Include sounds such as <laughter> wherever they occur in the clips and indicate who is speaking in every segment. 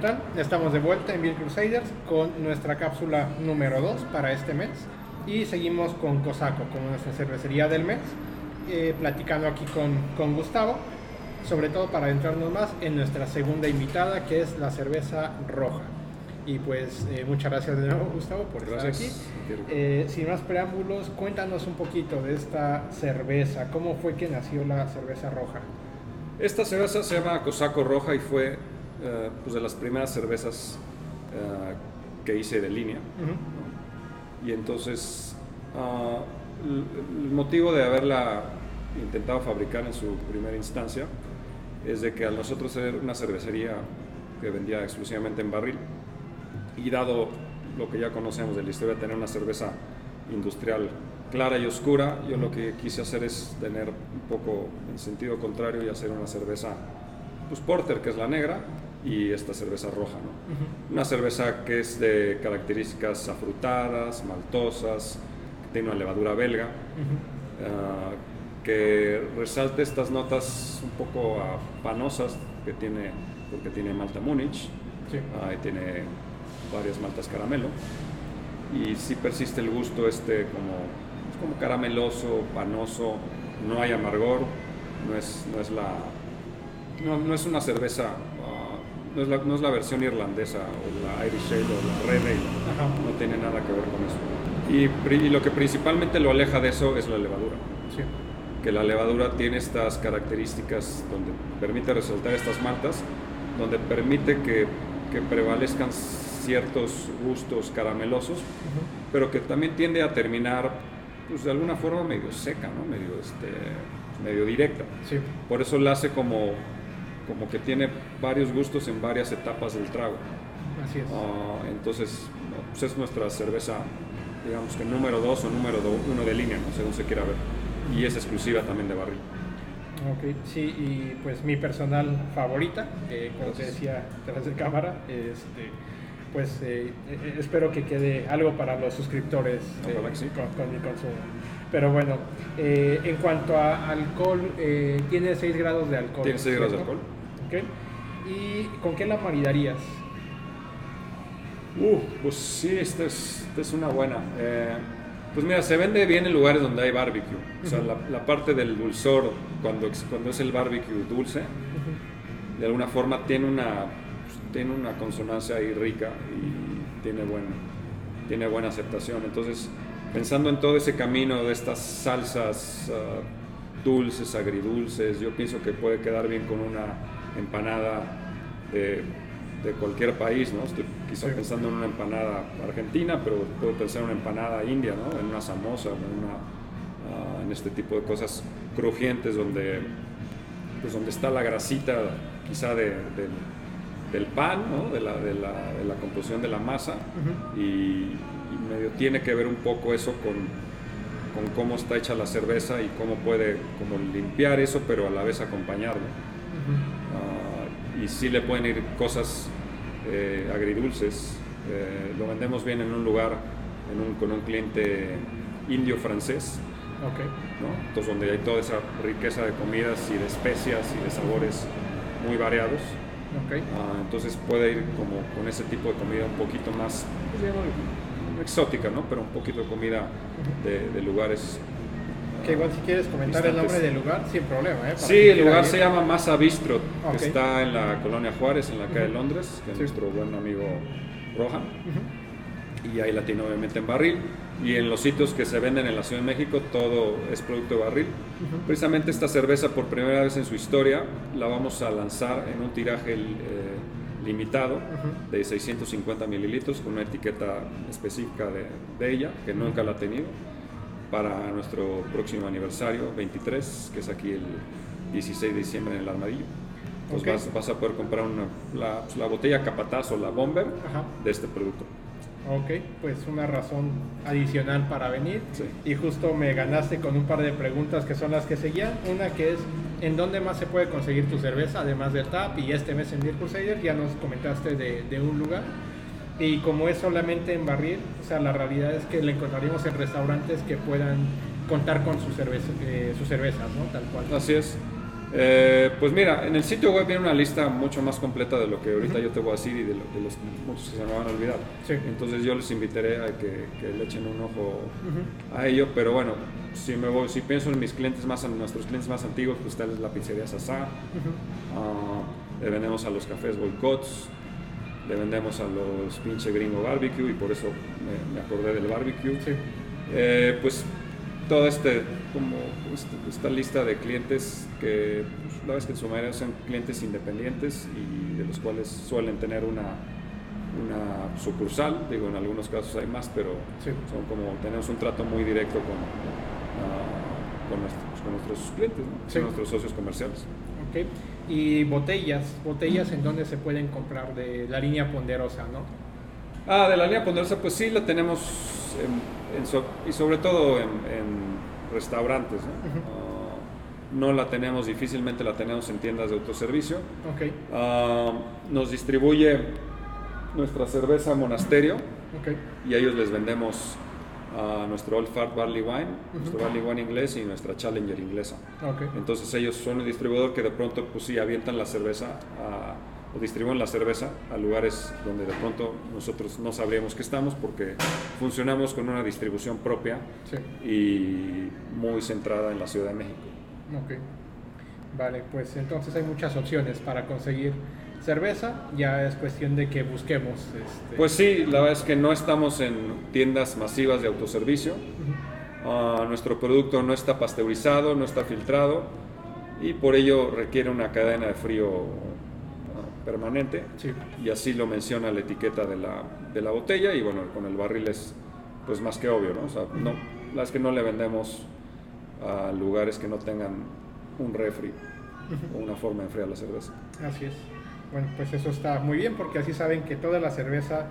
Speaker 1: tal? Estamos de vuelta en Beer Crusaders con nuestra cápsula número 2 para este mes y seguimos con Cosaco, como nuestra cervecería del mes, eh, platicando aquí con, con Gustavo, sobre todo para adentrarnos más en nuestra segunda invitada que es la cerveza roja. Y pues eh, muchas gracias de nuevo Gustavo por estar aquí. Eh, sin más preámbulos, cuéntanos un poquito de esta cerveza, cómo fue que nació la cerveza roja.
Speaker 2: Esta cerveza se llama Cosaco Roja y fue eh, pues de las primeras cervezas eh, que hice de línea. Y entonces, ah, el motivo de haberla intentado fabricar en su primera instancia es de que al nosotros ser una cervecería que vendía exclusivamente en barril y dado lo que ya conocemos de la historia, tener una cerveza industrial clara y oscura, yo lo que quise hacer es tener un poco en sentido contrario y hacer una cerveza pues porter, que es la negra, y esta cerveza roja. ¿no? Una cerveza que es de características afrutadas, maltosas, que tiene una levadura belga, ah, que resalte estas notas un poco panosas que tiene, porque tiene malta Múnich, y tiene varias maltas caramelo, y sí persiste el gusto este como, como carameloso, panoso, no hay amargor, no es, no es la... No, no es una cerveza no es, la, no es la versión irlandesa o la Irish Ale o la Red Ale, no tiene nada que ver con eso. Y, lo que principalmente lo aleja de eso es la levadura. Que la levadura tiene estas características donde permite resaltar estas maltas, donde permite que, que prevalezcan ciertos gustos caramelosos, pero que también tiende a terminar pues, de alguna forma medio seca, ¿no? medio, este, medio directa. Por eso la hace como como que tiene varios gustos en varias etapas del trago.
Speaker 1: Así es.
Speaker 2: Ah, entonces, pues es nuestra cerveza, digamos que número 2 o número 1 de línea, ¿no? según se quiera ver. Y es exclusiva también de barril.
Speaker 1: Ok, sí, y pues mi personal favorita, como te decía tras de cámara, este, pues eh, eh, espero que quede algo para los suscriptores
Speaker 2: eh, con,
Speaker 1: mi consumo. Pero bueno, en cuanto a alcohol, tiene 6 grados de alcohol.
Speaker 2: Tiene 6 grados de alcohol.
Speaker 1: ¿Y con qué la maridarías?
Speaker 2: Uh, pues sí, esta es, es una buena. Eh, pues mira, se vende bien en lugares donde hay barbecue. O sea, la, parte del dulzor, cuando, cuando es el barbecue dulce, de alguna forma tiene una, pues, tiene una consonancia ahí rica y tiene, buen, tiene buena aceptación. Entonces, pensando en todo ese camino de estas salsas ah, dulces, agridulces, yo pienso que puede quedar bien con una empanada de, cualquier país, ¿no? Estoy quizá pensando en una empanada argentina, pero puedo pensar en una empanada india, ¿no? En una samosa, en, una, ah, en este tipo de cosas crujientes donde, pues donde está la grasita quizá de, del pan, ¿no? de, la, de, la, de, la, composición de la masa y, medio tiene que ver un poco eso con, con, cómo está hecha la cerveza y cómo puede como limpiar eso, pero a la vez acompañarlo y sí le pueden ir cosas eh, agridulces. Eh, lo vendemos bien en un lugar con un cliente indio-francés.
Speaker 1: Okay.
Speaker 2: Entonces, donde hay toda esa riqueza de comidas y de especias y de sabores muy variados.
Speaker 1: Okay.
Speaker 2: Ah, entonces puede ir como con ese tipo de comida un poquito más pues, exótica, ¿no? pero un poquito de comida de lugares
Speaker 1: que igual si quieres comentar el nombre del lugar, sin problema. ¿eh?
Speaker 2: Sí, el lugar se llama Masa Bistro, que está en la colonia Juárez, en la calle de Londres, que es nuestro buen amigo Rohan. Y ahí la tiene obviamente en barril. Y en los sitios que se venden en la Ciudad de México, todo es producto de barril. Precisamente esta cerveza, por primera vez en su historia, la vamos a lanzar en un tiraje eh, limitado de 650 mililitros con una etiqueta específica de, de ella, que nunca la ha tenido para nuestro próximo aniversario, 23, que es aquí el 16 de diciembre en el Armadillo. Entonces vas, a poder comprar una, la, pues, la, botella Capataz o la Bomber de este producto.
Speaker 1: Ok, pues una razón adicional para venir. Y justo me ganaste con un par de preguntas que son las que seguían. Una que es, ¿en dónde más se puede conseguir tu cerveza, además del TAP? Y este mes en Beer Crusader ya nos comentaste de, de un lugar. Y como es solamente en barril, o sea, la realidad es que le encontraríamos en restaurantes que puedan contar con sus, cerveza, eh, sus cervezas, ¿no? Tal cual.
Speaker 2: Así es. Eh, pues mira, en el sitio web viene una lista mucho más completa de lo que ahorita yo te voy a decir y de, los muchos que se me van a olvidar. Entonces yo les invitaré a que, le echen un ojo a ello, pero bueno, si me voy, si pienso en mis clientes más, en nuestros clientes más antiguos, pues tal es la pizzería Sasa, ah, le vendemos a los cafés Boycotts, le vendemos a los pinche gringo barbecue y por eso me, acordé del barbecue. Eh, pues toda este, como este, esta lista de clientes que pues, la vez que en su mayoría son clientes independientes y de los cuales suelen tener una, una sucursal, digo en algunos casos hay más, pero son como tenemos un trato muy directo con, ah, con, nuestros, con, nuestros, clientes, con nuestros socios comerciales.
Speaker 1: Okay. Y botellas, botellas en donde se pueden comprar de la línea ponderosa, ¿no?
Speaker 2: Ah, de la línea ponderosa, pues sí, la tenemos y sobre todo en, restaurantes. ¿no? ¿no? la tenemos, difícilmente la tenemos en tiendas de autoservicio.
Speaker 1: Okay.
Speaker 2: Ah, nos distribuye nuestra cerveza Monasterio
Speaker 1: okay.
Speaker 2: y a ellos les vendemos uh, nuestro Old Fart Barley Wine, nuestro Barley Wine inglés y nuestra Challenger inglesa.
Speaker 1: Okay.
Speaker 2: Entonces ellos son un distribuidor que de pronto pues sí avientan la cerveza a o distribuyen la cerveza a lugares donde de pronto nosotros no sabríamos que estamos porque funcionamos con una distribución propia y muy centrada en la Ciudad de México.
Speaker 1: Ok. Vale, pues entonces hay muchas opciones para conseguir cerveza, ya es cuestión de que busquemos. Este...
Speaker 2: Pues sí, la verdad es que no estamos en tiendas masivas de autoservicio. Ah, nuestro producto no está pasteurizado, no está filtrado y por ello requiere una cadena de frío permanente y así lo menciona la etiqueta de la, de la, botella y bueno, con el barril es pues más que obvio, ¿no? O sea, no, las que no le vendemos a lugares que no tengan un refri o una forma de enfriar la cerveza.
Speaker 1: Así es. Bueno, pues eso está muy bien porque así saben que toda la cerveza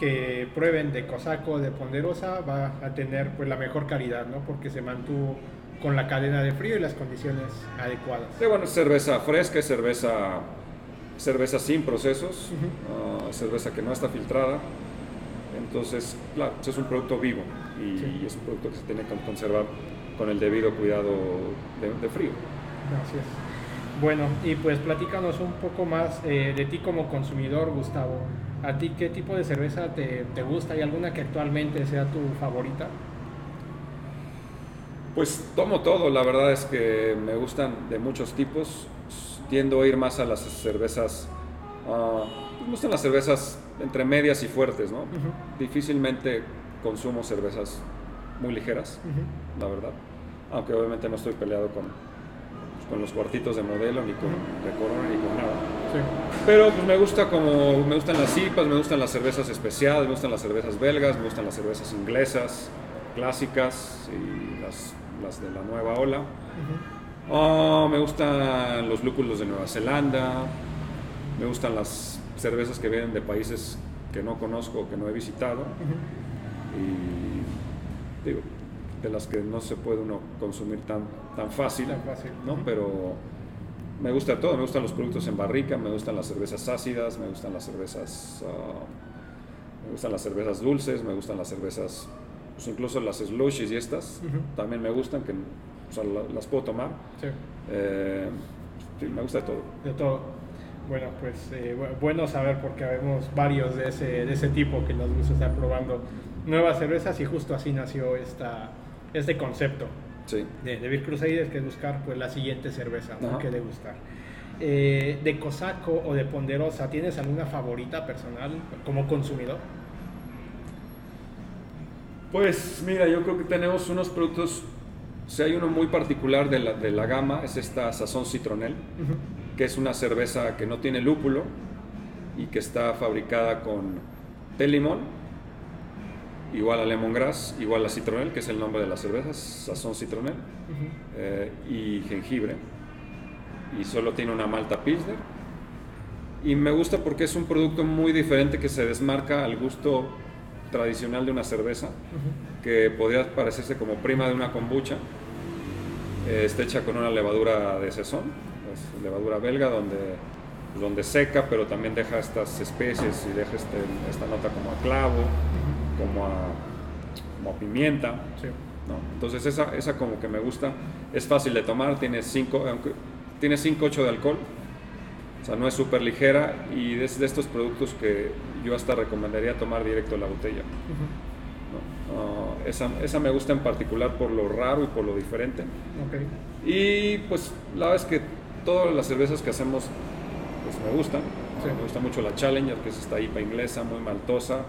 Speaker 1: que prueben de Cosaco, de Ponderosa, va a tener pues la mejor calidad, ¿no? Porque se mantuvo con la cadena de frío y las condiciones adecuadas.
Speaker 2: Sí, bueno, cerveza fresca, cerveza cerveza sin procesos, ah, cerveza que no está filtrada. Entonces, claro, es un producto vivo y, es un producto que se tiene que conservar con el debido cuidado de, frío.
Speaker 1: Gracias. Bueno, y pues platícanos un poco más eh, de ti como consumidor, Gustavo. ¿A ti qué tipo de cerveza te, te gusta? ¿Hay alguna que actualmente sea tu favorita?
Speaker 2: Pues tomo todo, la verdad es que me gustan de muchos tipos tiendo a ir más a las cervezas, uh, me gustan las cervezas entre medias y fuertes, ¿no? Difícilmente consumo cervezas muy ligeras, la verdad. Aunque obviamente no estoy peleado con, con los cuartitos de modelo, ni con de corona, ni con nada. Pero pues me gusta como, me gustan las IPAs, me gustan las cervezas especiales, me gustan las cervezas belgas, me gustan las cervezas inglesas, clásicas y las, las de la nueva ola. Oh, me gustan los lúpulos de Nueva Zelanda, me gustan las cervezas que vienen de países que no conozco, que no he visitado. Y digo, de las que no se puede uno consumir tan, tan fácil, ¿no? Pero me gusta todo, me gustan los productos en barrica, me gustan las cervezas ácidas, me gustan las cervezas, ah, me gustan las cervezas dulces, me gustan las cervezas, pues incluso las slushies y estas, también me gustan, que o sea, las puedo tomar. Eh, sí. me gusta de todo.
Speaker 1: De todo. Bueno, pues eh, bueno saber porque vemos varios de ese, de ese tipo que nos gusta estar probando nuevas cervezas y justo así nació esta, este concepto
Speaker 2: sí.
Speaker 1: de, de Beer Crusaders, que es buscar pues, la siguiente cerveza que degustar. Eh, de Cosaco o de Ponderosa, ¿tienes alguna favorita personal como consumidor?
Speaker 2: Pues mira, yo creo que tenemos unos productos si hay uno muy particular de la, de la gama, es esta Sazón Citronel, que es una cerveza que no tiene lúpulo y que está fabricada con té limón, igual a lemongrass, igual a citronel, que es el nombre de la cerveza, Sazón Citronel, eh, y jengibre. Y solo tiene una malta pilsner. Y me gusta porque es un producto muy diferente que se desmarca al gusto tradicional de una cerveza, que podría parecerse como prima de una kombucha. Eh, está hecha con una levadura de sazón, es levadura belga, donde, donde seca, pero también deja estas especies y deja este, esta nota como a clavo, como, a, pimienta. Entonces esa, esa como que me gusta, es fácil de tomar, tiene cinco, aunque tiene 5.8 de alcohol, o sea, no es súper ligera y es de estos productos que yo hasta recomendaría tomar directo la botella. Uh, esa, esa, me gusta en particular por lo raro y por lo diferente.
Speaker 1: Okay.
Speaker 2: Y pues la verdad es que todas las cervezas que hacemos pues me gustan. Me gusta mucho la Challenger, que es esta IPA inglesa, muy maltosa,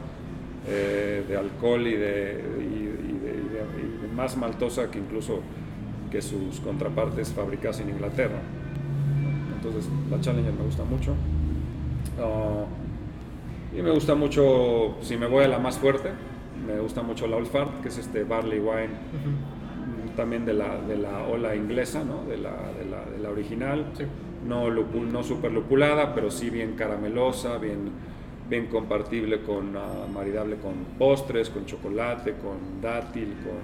Speaker 2: eh, de alcohol y de, y, de, más maltosa que incluso que sus contrapartes fabricadas en Inglaterra. Entonces la Challenger me gusta mucho. Uh, y me gusta mucho, si me voy a la más fuerte, me gusta mucho la Old Fart, que es este barley wine, también de la, de la ola inglesa, ¿no? de, la, de, la, de la original. No, lupul, no super lupulada, pero sí bien caramelosa, bien, bien compartible con, uh, maridable con postres, con chocolate, con dátil, con,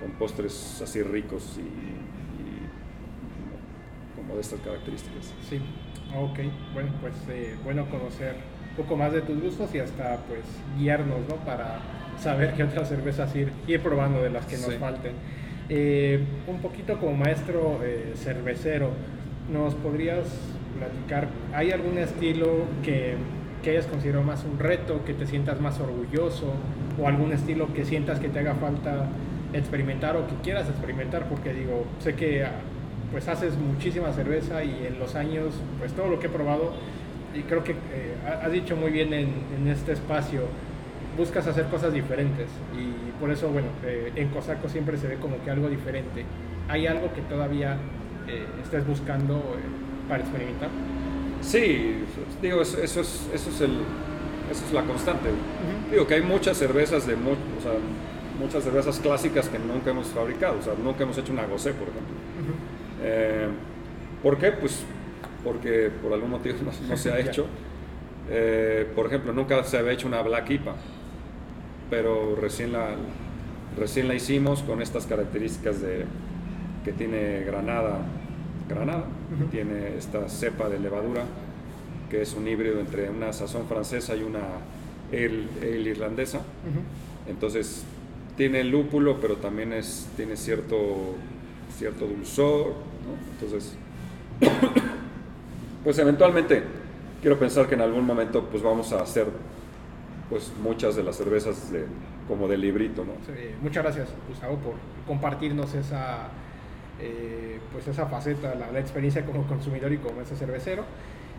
Speaker 2: con postres así ricos y, y, como de estas características.
Speaker 1: Sí, ok, bueno, pues eh, bueno conocer poco más de tus gustos y hasta pues guiarnos, ¿no? Para saber qué otras cervezas ir, ir probando de las que nos falten. Eh, un poquito como maestro eh, cervecero, ¿nos podrías platicar? ¿Hay algún estilo que, que hayas considerado más un reto, que te sientas más orgulloso o algún estilo que sientas que te haga falta experimentar o que quieras experimentar? Porque digo, sé que pues haces muchísima cerveza y en los años, pues todo lo que he probado y creo que eh, has dicho muy bien en, este espacio, buscas hacer cosas diferentes y por eso, bueno, eh, en Cosaco siempre se ve como que algo diferente. ¿Hay algo que todavía eh, estés buscando para experimentar?
Speaker 2: Sí, digo, eso, eso, es, eso, es, el, eso es la constante. Uh -huh. Digo que hay muchas cervezas de mu o sea, muchas cervezas clásicas que nunca hemos fabricado, o sea, nunca hemos hecho una gocé, por ejemplo. Uh -huh. ¿Por qué? Pues porque por algún motivo no, no se ha <laughs> hecho. Eh, por ejemplo, nunca se había hecho una Black IPA, pero recién la, recién la hicimos con estas características de que tiene granada, granada, uh -huh. tiene esta cepa de levadura que es un híbrido entre una sazón francesa y una ale irlandesa. Uh -huh. Entonces tiene lúpulo, pero también es, tiene cierto, cierto dulzor. ¿no? Entonces <coughs> pues eventualmente quiero pensar que en algún momento pues vamos a hacer pues muchas de las cervezas de, como de librito, ¿no?
Speaker 1: Sí, muchas gracias Gustavo por compartirnos esa eh, pues esa faceta, la, la, experiencia como consumidor y como ese cervecero.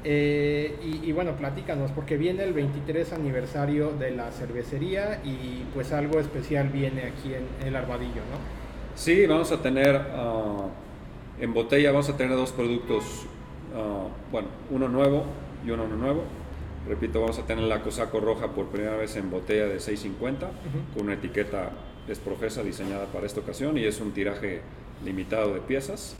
Speaker 1: Eh, y, y, bueno, platícanos, porque viene el 23 aniversario de la cervecería y pues algo especial viene aquí en, en el Armadillo, ¿no?
Speaker 2: Sí, vamos a tener uh, en botella, vamos a tener dos productos Uh, bueno, uno nuevo y uno no nuevo. Repito, vamos a tener la Cosaco roja por primera vez en botella de 650 uh -huh. con una etiqueta desprofesa diseñada para esta ocasión y es un tiraje limitado de piezas.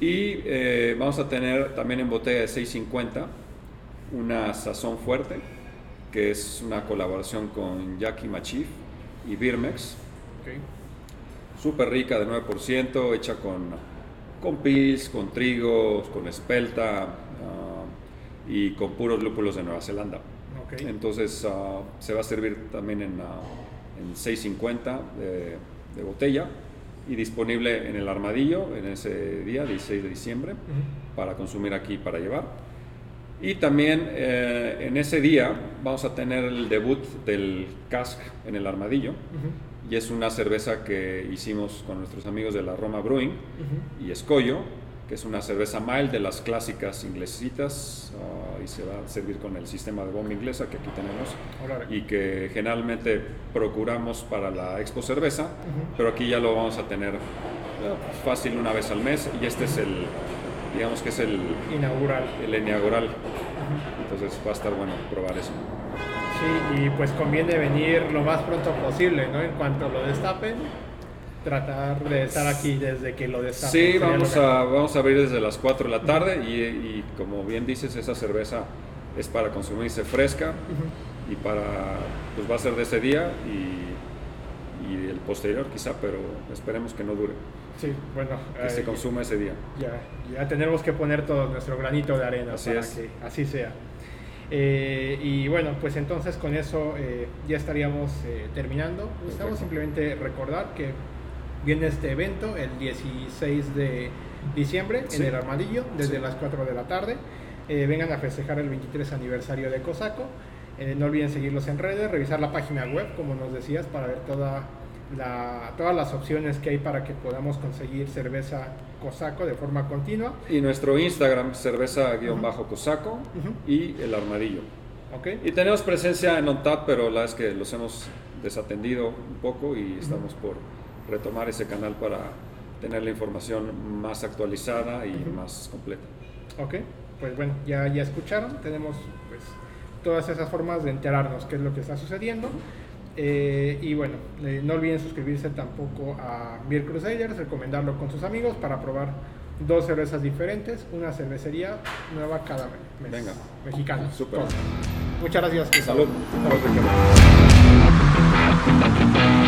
Speaker 2: Y eh, vamos a tener también en botella de 650 una sazón fuerte, que es una colaboración con Jackie Machif y Birmex.
Speaker 1: Okay.
Speaker 2: Súper rica de 9%, hecha con con pils, con trigo, con espelta uh, y con puros lúpulos de Nueva Zelanda.
Speaker 1: Okay.
Speaker 2: Entonces uh, se va a servir también en, uh, en 650 de, de, botella y disponible en el armadillo en ese día, 16 de diciembre, uh -huh. para consumir aquí para llevar. Y también eh, en ese día vamos a tener el debut del cask en el armadillo. -huh y es una cerveza que hicimos con nuestros amigos de la Roma Brewing uh -huh. y Escollo, que es una cerveza mild de las clásicas inglesitas uh, y se va a servir con el sistema de bomba inglesa que aquí tenemos
Speaker 1: Hola.
Speaker 2: y que generalmente procuramos para la Expo Cerveza, uh -huh. pero aquí ya lo vamos a tener uh, fácil una vez al mes y este es el, digamos que es el
Speaker 1: inaugural.
Speaker 2: El inaugural. Entonces va a estar bueno probar eso.
Speaker 1: Sí, y pues conviene venir lo más pronto posible, ¿no? En cuanto lo destapen, tratar de estar aquí desde que lo destapen.
Speaker 2: Sí, vamos a, vamos a abrir desde las 4 de la tarde y, y, como bien dices, esa cerveza es para consumirse fresca uh -huh. y para, pues va a ser de ese día y, y, el posterior quizá, pero esperemos que no dure.
Speaker 1: Sí, bueno.
Speaker 2: Que eh, se consuma ese día.
Speaker 1: Ya, ya tenemos que poner todo nuestro granito de arena
Speaker 2: así
Speaker 1: para
Speaker 2: es.
Speaker 1: que así sea. Eh, y bueno, pues entonces con eso eh, ya estaríamos eh, terminando. Gustavo, simplemente recordar que viene este evento el 16 de diciembre
Speaker 2: Sí.
Speaker 1: en el Armadillo, desde
Speaker 2: Sí.
Speaker 1: las 4 de la tarde. Eh, vengan a festejar el 23 aniversario de Cosaco. Eh, no olviden seguirlos en redes, revisar la página web, como nos decías, para ver toda la- todas las opciones que hay para que podamos conseguir cerveza Cosaco de forma continua.
Speaker 2: Y nuestro Instagram, cerveza-cosaco
Speaker 1: Ujú.
Speaker 2: y el armadillo.
Speaker 1: ¿Ok?
Speaker 2: Y tenemos presencia en OnTap, pero la es que los hemos desatendido un poco y estamos por retomar ese canal para tener la información más actualizada y
Speaker 1: Ujú.
Speaker 2: más completa.
Speaker 1: Ok, pues bueno, ya, ya escucharon, tenemos pues todas esas formas de enterarnos qué es lo que está sucediendo. Eh, y bueno, eh, no olviden suscribirse tampoco a Beer Crusaders, recomendarlo con sus amigos para probar dos cervezas diferentes, una cervecería nueva cada mes.
Speaker 2: Venga.
Speaker 1: Mexicana.
Speaker 2: Súper.
Speaker 1: Muchas gracias.
Speaker 2: Salud.
Speaker 1: Salud.